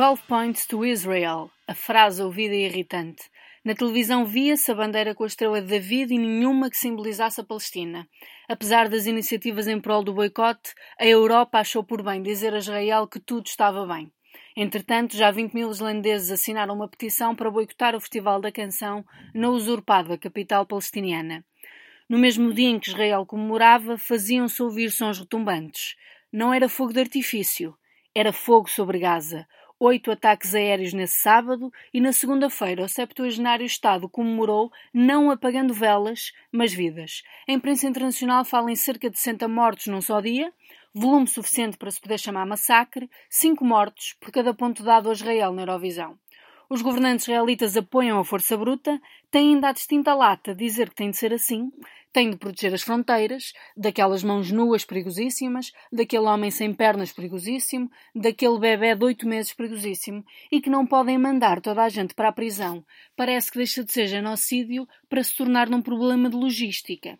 12 points to Israel, a frase ouvida e irritante. Na televisão via-se a bandeira com a estrela de David e nenhuma que simbolizasse a Palestina. Apesar das iniciativas em prol do boicote, a Europa achou por bem dizer a Israel que tudo estava bem. Entretanto, já 20 mil islandeses assinaram uma petição para boicotar o Festival da Canção na usurpada capital palestiniana. No mesmo dia em que Israel comemorava, faziam-se ouvir sons retumbantes. Não era fogo de artifício, era fogo sobre Gaza, oito ataques aéreos nesse sábado e na segunda-feira o septuagenário Estado comemorou não apagando velas, mas vidas. A imprensa internacional fala em cerca de 60 mortos num só dia, volume suficiente para se poder chamar massacre, cinco mortos por cada ponto dado a Israel na Eurovisão. Os governantes israelitas apoiam a força bruta, têm ainda a distinta lata dizer que tem de ser assim, têm de proteger as fronteiras, daquelas mãos nuas perigosíssimas, daquele homem sem pernas perigosíssimo, daquele bebê de oito meses perigosíssimo, e que não podem mandar toda a gente para a prisão. Parece que deixa de ser genocídio para se tornar num problema de logística.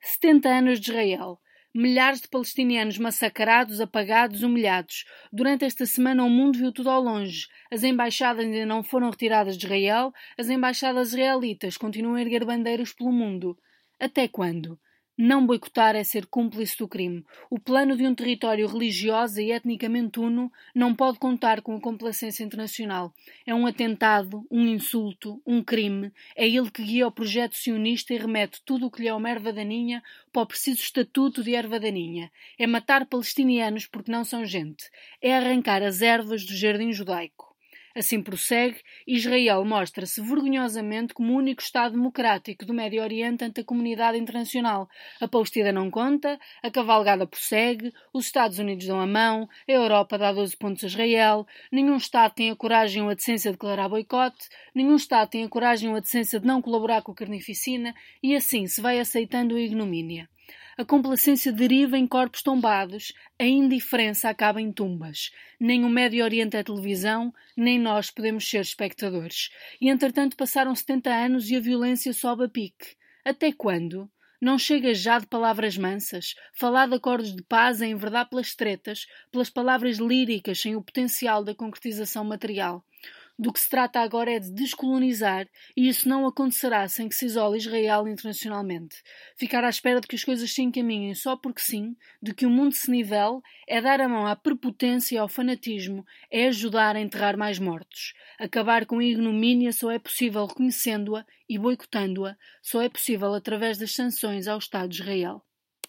70 anos de Israel milhares de palestinianos massacrados, apagados, humilhados. Durante esta semana o mundo viu tudo ao longe. As embaixadas ainda não foram retiradas de Israel, as embaixadas israelitas continuam a erguer bandeiras pelo mundo. Até quando? Não boicotar é ser cúmplice do crime. O plano de um território religioso e etnicamente uno não pode contar com a complacência internacional. É um atentado, um insulto, um crime. É ele que guia o projeto sionista e remete tudo o que lhe é uma erva daninha para o preciso estatuto de erva daninha. É matar palestinianos porque não são gente. É arrancar as ervas do jardim judaico. Assim prossegue, Israel mostra-se vergonhosamente como o único Estado democrático do Médio Oriente ante a comunidade internacional. A Palestina não conta, a cavalgada prossegue, os Estados Unidos dão a mão, a Europa dá 12 pontos a Israel, nenhum Estado tem a coragem ou a decência de declarar boicote, nenhum Estado tem a coragem ou a decência de não colaborar com a carnificina, e assim se vai aceitando a ignomínia. A complacência deriva em corpos tombados, a indiferença acaba em tumbas. Nem o Médio Oriente é televisão, nem nós podemos ser espectadores. E entretanto passaram 70 anos e a violência sobe a pique. Até quando? Não chega já de palavras mansas, falar de acordos de paz em verdade pelas tretas, pelas palavras líricas sem o potencial da concretização material. Do que se trata agora é de descolonizar, e isso não acontecerá sem que se isole Israel internacionalmente. Ficar à espera de que as coisas se encaminhem só porque sim, de que o mundo se nivele, é dar a mão à prepotência e ao fanatismo, é ajudar a enterrar mais mortos. Acabar com a ignomínia só é possível reconhecendo-a e boicotando-a, só é possível através das sanções ao Estado de Israel.